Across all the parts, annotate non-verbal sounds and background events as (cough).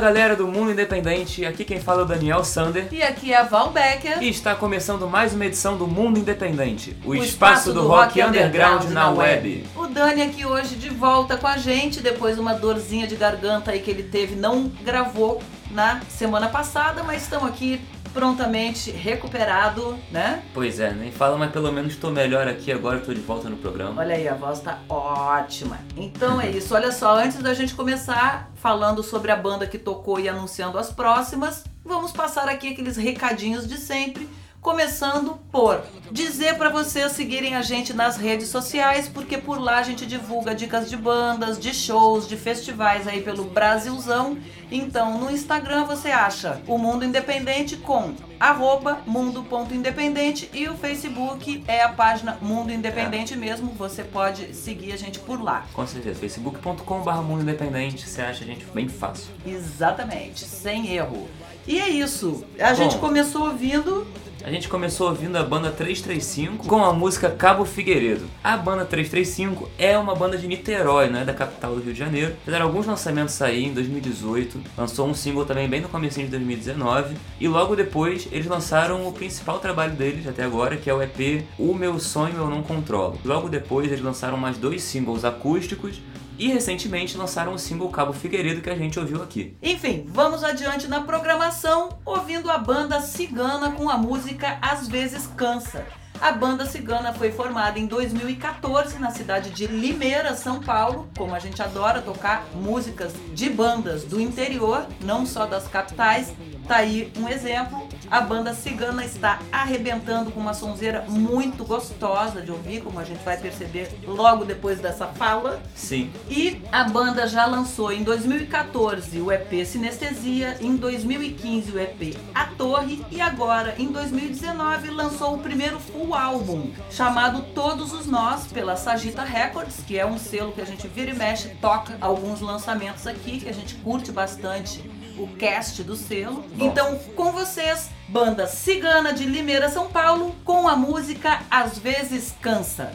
Galera do Mundo Independente, aqui quem fala é o Daniel Sander. E aqui é a Val Becker. E está começando mais uma edição do Mundo Independente, o, espaço, do, rock, underground, na web. O Dani aqui hoje de volta com a gente, depois de uma dorzinha de garganta aí que ele teve, não gravou na semana passada, mas estamos aqui prontamente recuperado, né? Pois é, nem fala, mas pelo menos estou melhor aqui agora, estou de volta no programa. Olha aí, a voz tá ótima. Então é isso, olha só, antes da gente começar falando sobre a banda que tocou e anunciando as próximas, vamos passar aqui aqueles recadinhos de sempre. Começando por dizer para vocês seguirem a gente nas redes sociais, porque por lá a gente divulga dicas de bandas, de shows, de festivais aí pelo Brasilzão. Então no Instagram você acha o Mundo Independente com arroba mundo.independente e o Facebook é a página Mundo Independente mesmo. Você pode seguir a gente por lá. Com certeza, facebook.com.br Mundo Independente, você acha a gente bem fácil. Exatamente, sem erro. E é isso. A gente Bom. começou ouvindo A gente começou ouvindo a banda 335 com a música Cabo Figueiredo. A banda 335 é uma banda de Niterói, né, da capital do Rio de Janeiro. Fizeram alguns lançamentos aí em 2018, lançou um single também bem no começo de 2019 e logo depois eles lançaram o principal trabalho deles até agora, que é o EP O Meu Sonho Eu Não Controlo. Logo depois eles lançaram mais dois singles acústicos e recentemente lançaram o single Cabo Figueiredo que a gente ouviu aqui. Enfim, vamos adiante na programação, ouvindo a banda Cigana com a música Às vezes Cansa. A banda cigana foi formada em 2014 na cidade de Limeira, São Paulo. Como a gente adora tocar músicas de bandas do interior, não só das capitais, tá aí um exemplo. A banda cigana está arrebentando com uma sonzeira muito gostosa de ouvir, como a gente vai perceber logo depois dessa fala. Sim. E a banda já lançou em 2014 o EP Sinestesia, em 2015 o EP A Torre e agora em 2019 lançou o primeiro full álbum chamado Todos os Nós pela Sagita Records, que é um selo que a gente vira e mexe, toca alguns lançamentos aqui que a gente curte bastante o cast do selo. Então, com vocês, banda Cigana de Limeira, São Paulo, com a música Às vezes Cansa.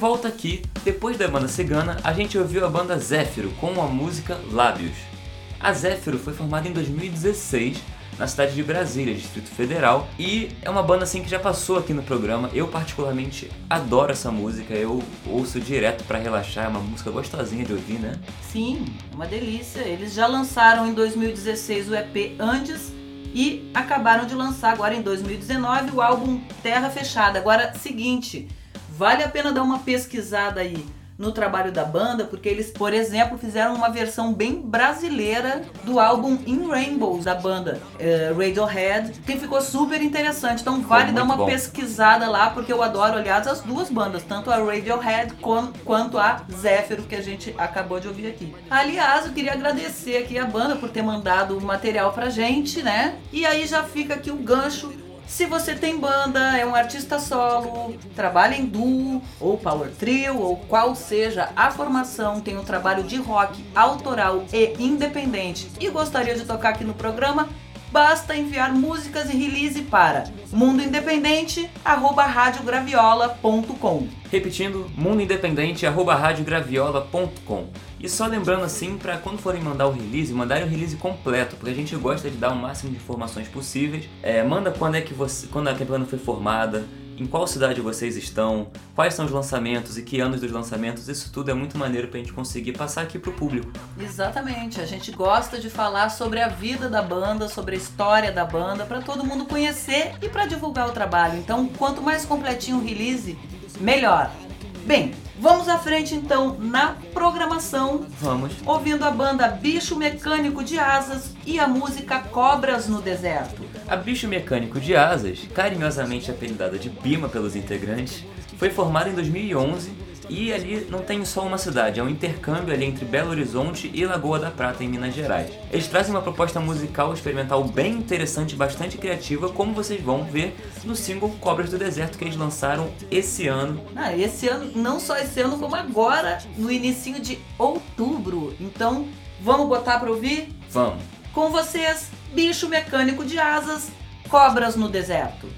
Volta aqui, depois da banda cigana, a gente ouviu a banda Zéfiro com a música Lábios. A Zéfiro foi formada em 2016 na cidade de Brasília, Distrito Federal, e é uma banda assim que já passou aqui no programa. Eu particularmente adoro essa música, eu ouço direto pra relaxar, é uma música gostosinha de ouvir, né? Sim, uma delícia. Eles já lançaram em 2016 o EP Andes e acabaram de lançar agora em 2019 o álbum Terra Fechada. Agora, seguinte, vale a pena dar uma pesquisada aí no trabalho da banda, porque eles, por exemplo, fizeram uma versão bem brasileira do álbum In Rainbows da banda eh, Radiohead, que ficou super interessante. Então vale dar uma bom. pesquisada lá, porque eu adoro, aliás, as duas bandas, tanto a Radiohead com- quanto a Zéfiro, que a gente acabou de ouvir aqui. Aliás, eu queria agradecer aqui a banda por ter mandado o material pra gente, né? E aí já fica aqui o gancho se você tem banda, é um artista solo, trabalha em duo, ou power trio, ou qual seja a formação, tem um trabalho de rock autoral e independente e gostaria de tocar aqui no programa, basta enviar músicas e release para mundoindependente@radiograviola.com. Repetindo, mundoindependente@radiograviola.com. E só lembrando assim para quando forem mandar o release, mandarem o release completo, porque a gente gosta de dar o máximo de informações possíveis. É, manda quando é que você, quando a banda foi formada, em qual cidade vocês estão, quais são os lançamentos e que anos dos lançamentos. Isso tudo é muito maneiro pra gente conseguir passar aqui pro público. Exatamente, a gente gosta de falar sobre a vida da banda, sobre a história da banda, para todo mundo conhecer e para divulgar o trabalho. Então, quanto mais completinho o release, melhor. Bem, vamos à frente então na programação, Vamos. ouvindo a banda Bicho Mecânico de Asas e a música Cobras no Deserto. A Bicho Mecânico de Asas, carinhosamente apelidada de Bima pelos integrantes, foi formada em 2011 e ali não tem só uma cidade, é um intercâmbio ali entre Belo Horizonte e Lagoa da Prata, em Minas Gerais. Eles trazem uma proposta musical experimental bem interessante e bastante criativa, como vocês vão ver no single Cobras do Deserto que eles lançaram esse ano. Ah, esse ano, não só esse ano, como agora, no início de outubro. Então, vamos botar pra ouvir? Vamos! Com vocês, Bicho Mecânico de Asas, Cobras no Deserto.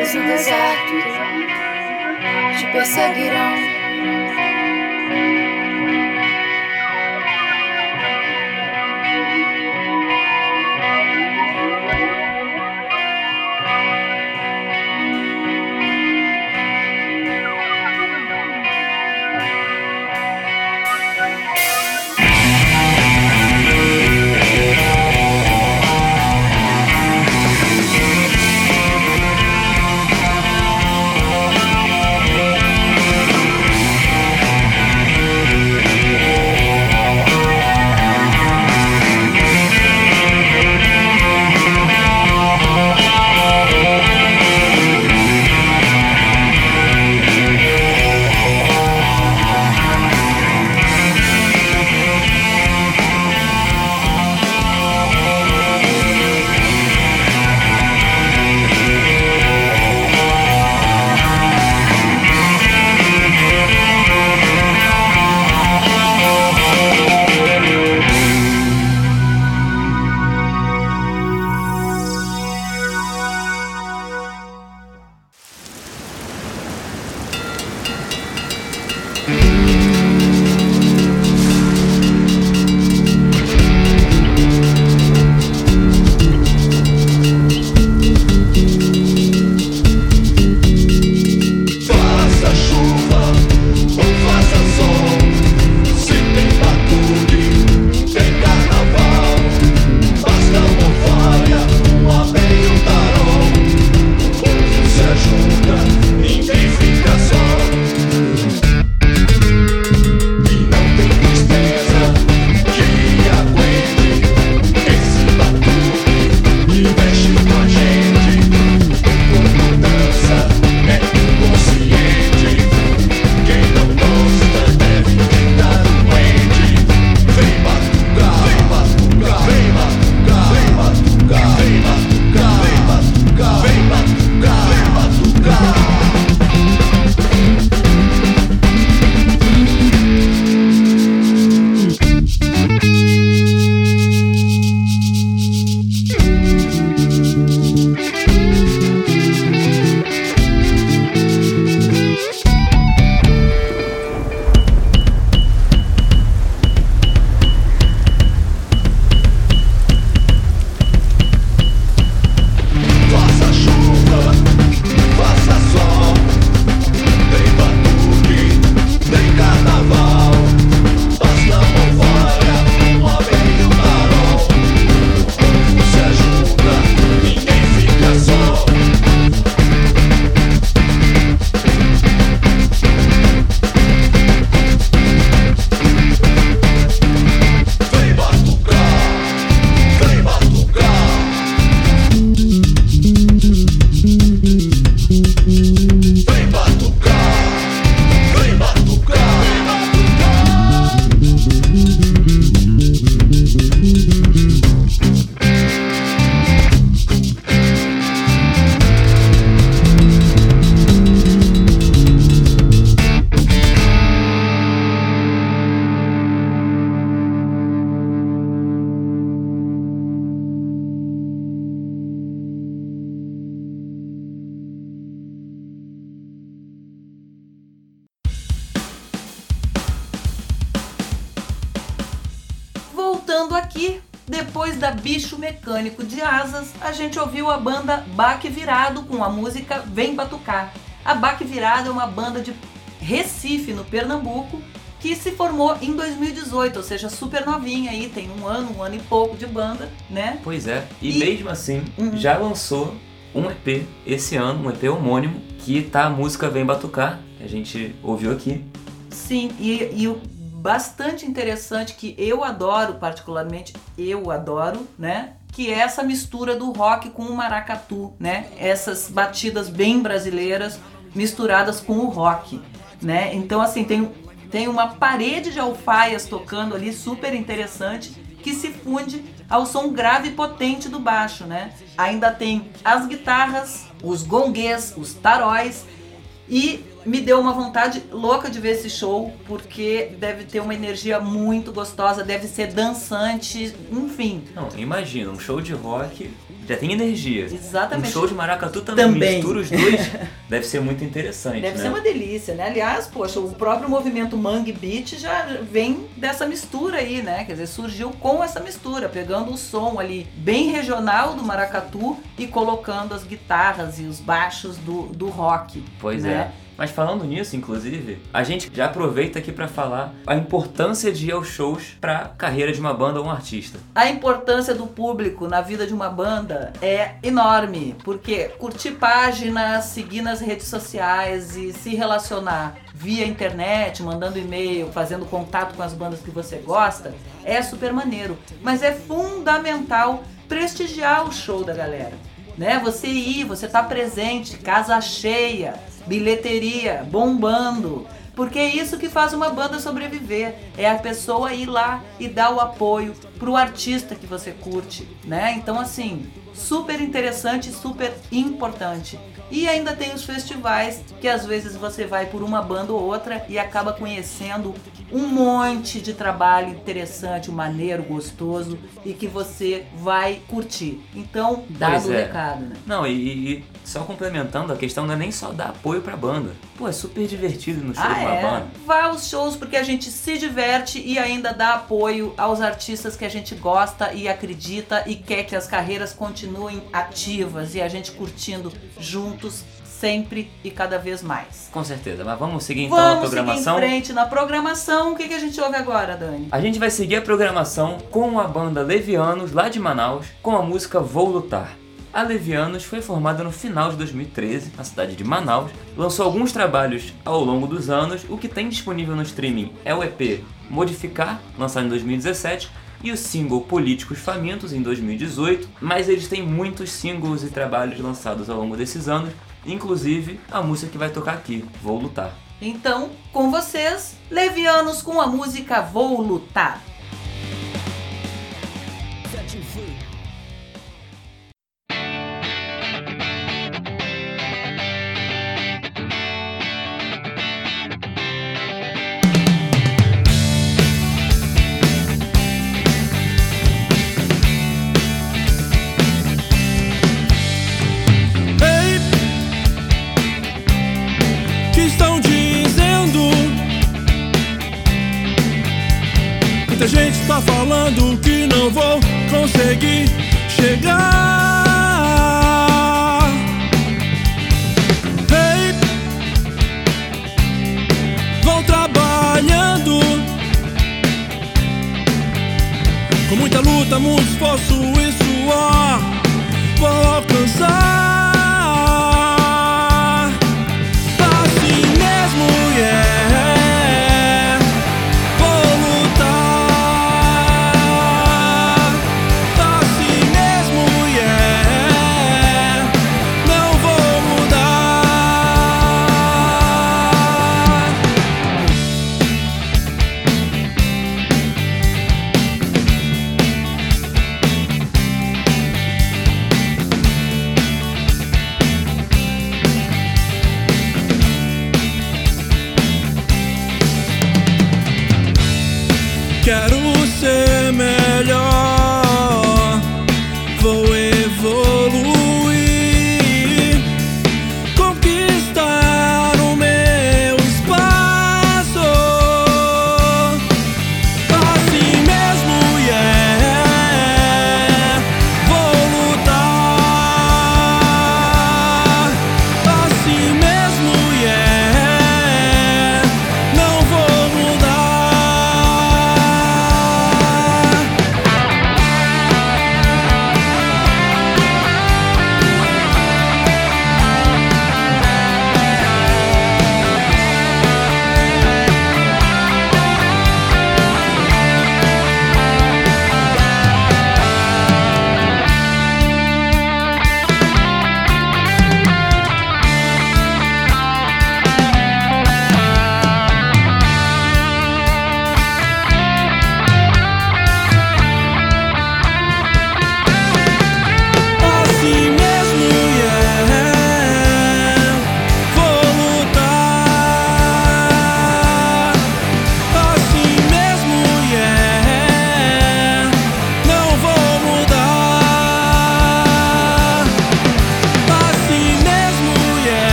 Cobras no deserto te perseguirão. A banda Baque Virado com a música Vem Batucar. A Baque Virado é uma banda de Recife, no Pernambuco, que se formou em 2018, ou seja, super novinha aí, tem um ano, um ano e pouco de banda, né? Pois é. E, E- mesmo assim, Uhum. já lançou um EP esse ano, um EP homônimo, que tá a música Vem Batucar, que a gente ouviu aqui. Sim, e, e o bastante interessante que eu adoro, particularmente, eu adoro, né? Que é essa mistura do rock com o maracatu, né? Essas batidas bem brasileiras misturadas com o rock, né? Então, assim, tem, tem uma parede de alfaias tocando ali super interessante que se funde ao som grave e potente do baixo, né? Ainda tem as guitarras, os gonguês, os taróis e me deu uma vontade louca de ver esse show, porque deve ter uma energia muito gostosa, deve ser dançante, enfim. Não, imagina, um show de rock já tem energia. Exatamente. Um show de maracatu também, Também. mistura os dois, (laughs) deve ser muito interessante, Deve né? ser uma delícia, né? Aliás, poxa, o próprio movimento Mangue Beat já vem dessa mistura aí, né? Quer dizer, surgiu com essa mistura, pegando o som ali bem regional do maracatu e colocando as guitarras e os baixos do, do rock. Pois né? é. Mas falando nisso, inclusive, a gente já aproveita aqui pra falar a importância de ir aos shows pra carreira de uma banda ou um artista. A importância do público na vida de uma banda é enorme, porque curtir páginas, seguir nas redes sociais e se relacionar via internet, mandando e-mail, fazendo contato com as bandas que você gosta, é super maneiro. Mas é fundamental prestigiar o show da galera. Né? Você ir, você tá presente, casa cheia, bilheteria bombando. Porque é isso que faz uma banda sobreviver. É a pessoa ir lá e dar o apoio pro artista que você curte, né? Então assim, super interessante, super importante. E ainda tem os festivais que às vezes você vai por uma banda ou outra e acaba conhecendo um monte de trabalho interessante, maneiro, gostoso e que você vai curtir. Então, dado Pois o é. recado, né? Não, e, e só complementando, a questão não é nem só dar apoio pra banda. Pô, é super divertido no show Ah, de uma é? banda. Vá aos shows porque a gente se diverte e ainda dá apoio aos artistas que a gente gosta e acredita e quer que as carreiras continuem ativas e a gente curtindo juntos sempre e cada vez mais. Com certeza, mas vamos seguir então na Vamos seguir em programação. frente na programação. O que, que a gente ouve agora, Dani? A gente vai seguir a programação com a banda Levianos, lá de Manaus, com a música Vou Lutar. A Levianos foi formada no final de 2013, na cidade de Manaus, lançou alguns trabalhos ao longo dos anos, o que tem disponível no streaming é o EP Modificar, lançado em 2017, e o single Políticos Famintos, em 2018, mas eles têm muitos singles e trabalhos lançados ao longo desses anos, inclusive a música que vai tocar aqui, Vou Lutar. Então, com vocês, Levianos com a música Vou Lutar.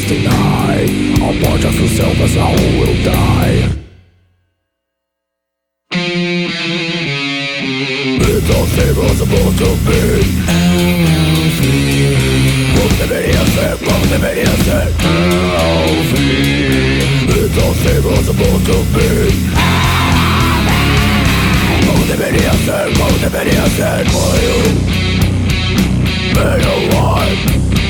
Is deny All part of yourself as whole will die It's supposed to be Como deveria ser, como deveria ser It's supposed to be Como deveria ser, como deveria ser For you Better what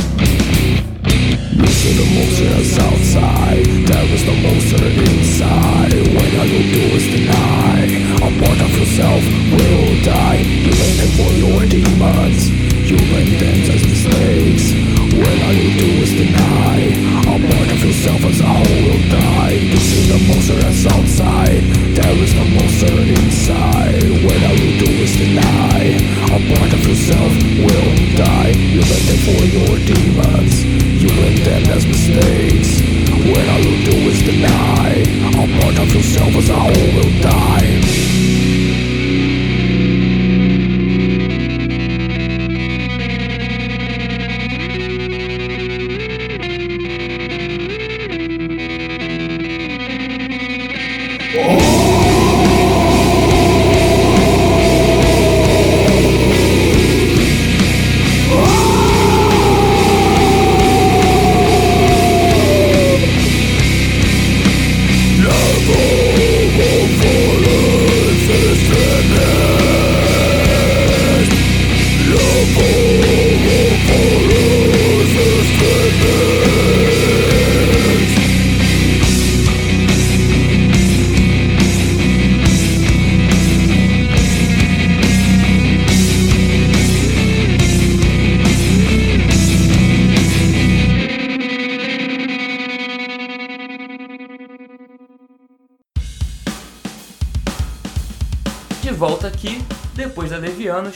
see the monster on the south There is the monster inside. When all you do is deny. A part of yourself will die. You blame them for your demons. You blame them as mistakes. When all you do is deny. A part of yourself as a whole will die. You see the monster on the south side There is the monster inside. When all you do is deny. A part of yourself will die. You blame them for your demons them as mistakes. When all you do is deny A part of yourself as a whole will die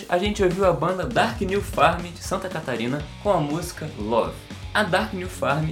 A gente ouviu a banda Dark New Farm de Santa Catarina com a música Love. A Dark New Farm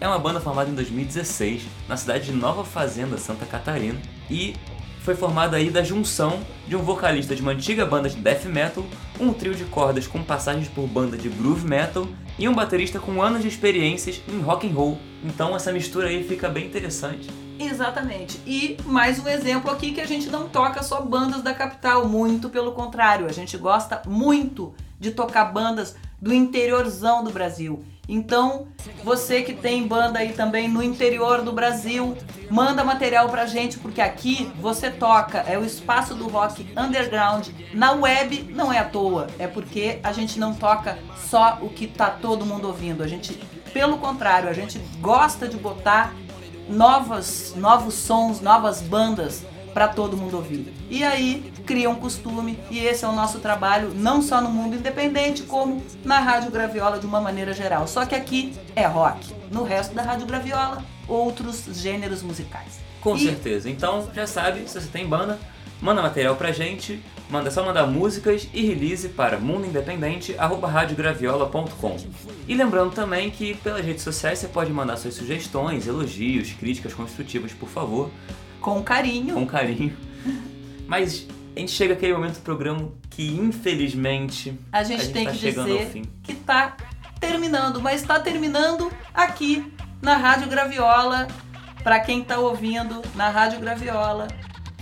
é uma banda formada em 2016 na cidade de Nova Fazenda, Santa Catarina, e foi formada aí da junção de um vocalista de uma antiga banda de death metal, um trio de cordas com passagens por banda de groove metal e um baterista com anos de experiências em rock and roll. Então essa mistura aí fica bem interessante. Exatamente. E mais um exemplo aqui que a gente não toca só bandas da capital, muito pelo contrário, a gente gosta muito de tocar bandas do interiorzão do Brasil. Então, você que tem banda aí também no interior do Brasil, manda material pra gente, porque aqui você toca, é o espaço do rock underground. Na web não é à toa, é porque a gente não toca só o que tá todo mundo ouvindo. A gente, pelo contrário, a gente gosta de botar novas, novos sons, novas bandas para todo mundo ouvir. E aí cria um costume e esse é o nosso trabalho não só no mundo independente como na Rádio Graviola de uma maneira geral. Só que aqui é rock, no resto da Rádio Graviola outros gêneros musicais. Com E- certeza. Então, já sabe, se você tem banda, manda material pra gente, manda só mandar músicas e release para mundoindependente@radiograviola.com. E lembrando também que pelas redes sociais você pode mandar suas sugestões, elogios, críticas construtivas, por favor, Com carinho. com carinho. (laughs) Mas a gente chega àquele momento do programa que, infelizmente, A gente, tem tá que chegando dizer ao fim. que tá terminando, mas tá terminando aqui na Rádio Graviola. Pra quem tá ouvindo na Rádio Graviola,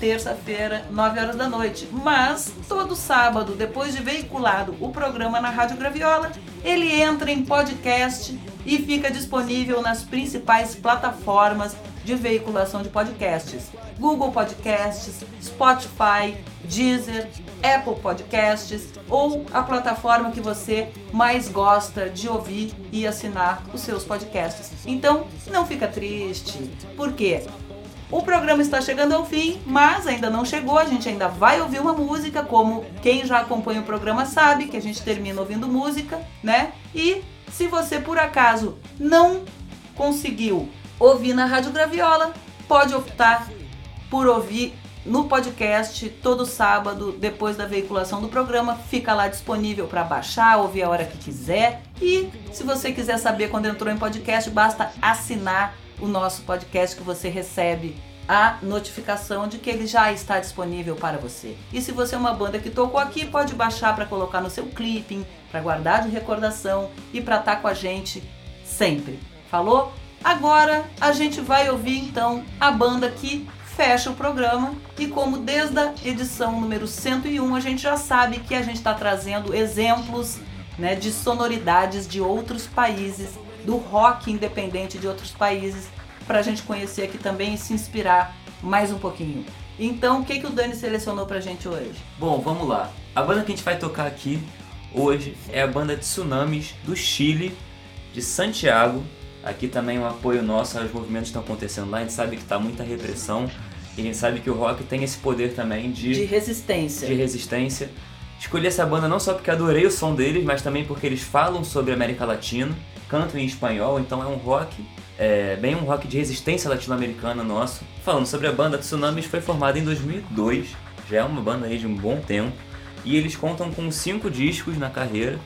terça-feira, 9 horas da noite. Mas todo sábado, depois de veiculado o programa na Rádio Graviola, ele entra em podcast e fica disponível nas principais plataformas de veiculação de podcasts: Google Podcasts, Spotify, Deezer, Apple Podcasts ou a plataforma que você mais gosta de ouvir e assinar os seus podcasts. Então, não fica triste. Por quê? O programa está chegando ao fim, mas ainda não chegou. A gente ainda vai ouvir uma música, como quem já acompanha o programa sabe, que a gente termina ouvindo música, né? E se você por acaso não conseguiu ouvir na Rádio Graviola, pode optar por ouvir no podcast todo sábado, depois da veiculação do programa. Fica lá disponível para baixar, ouvir a hora que quiser. E se você quiser saber quando entrou em podcast, basta assinar o nosso podcast que você recebe a notificação de que ele já está disponível para você. E se você é uma banda que tocou aqui, pode baixar para colocar no seu clipping, para guardar de recordação e para estar com a gente sempre. Falou? Agora a gente vai ouvir então a banda que fecha o programa e como desde a edição número 101 a gente já sabe que a gente está trazendo exemplos né, de sonoridades de outros países, do rock independente de outros países, para a gente conhecer aqui também e se inspirar mais um pouquinho. Então, o que, que o Dani selecionou pra gente hoje? Bom, vamos lá. A banda que a gente vai tocar aqui hoje é a banda Tsunamis do Chile, de Santiago. Aqui também um apoio nosso aos movimentos que estão acontecendo lá. A gente sabe que está muita repressão e a gente sabe que o rock tem esse poder também De de, resistência. de resistência. Escolhi essa banda não só porque adorei o som deles, mas também porque eles falam sobre a América Latina, cantam em espanhol, então é um rock, é, bem um rock de resistência latino-americana nosso. Falando sobre a banda Tsunamis, foi formada em 2002, já é uma banda aí de um bom tempo, e eles contam com cinco discos na carreira.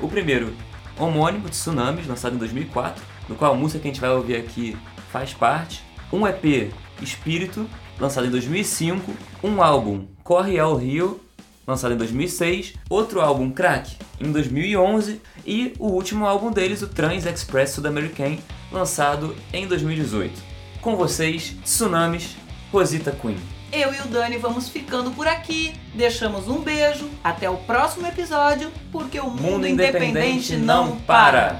O primeiro, homônimo Tsunamis, lançado em 2004, do qual a música que a gente vai ouvir aqui faz parte. Um EP, Espírito, lançado em 2005. Um álbum, Corre ao Rio, lançado em 2006, outro álbum Crack em 2011 e o último álbum deles, o Trans Express Sud-American, lançado em 2018. Com vocês, Tsunamis, Rosita Queen. Eu e o Dani vamos ficando por aqui. Deixamos um beijo. Até o próximo episódio, porque o mundo, independente, não para.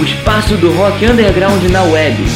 O espaço do rock underground na web.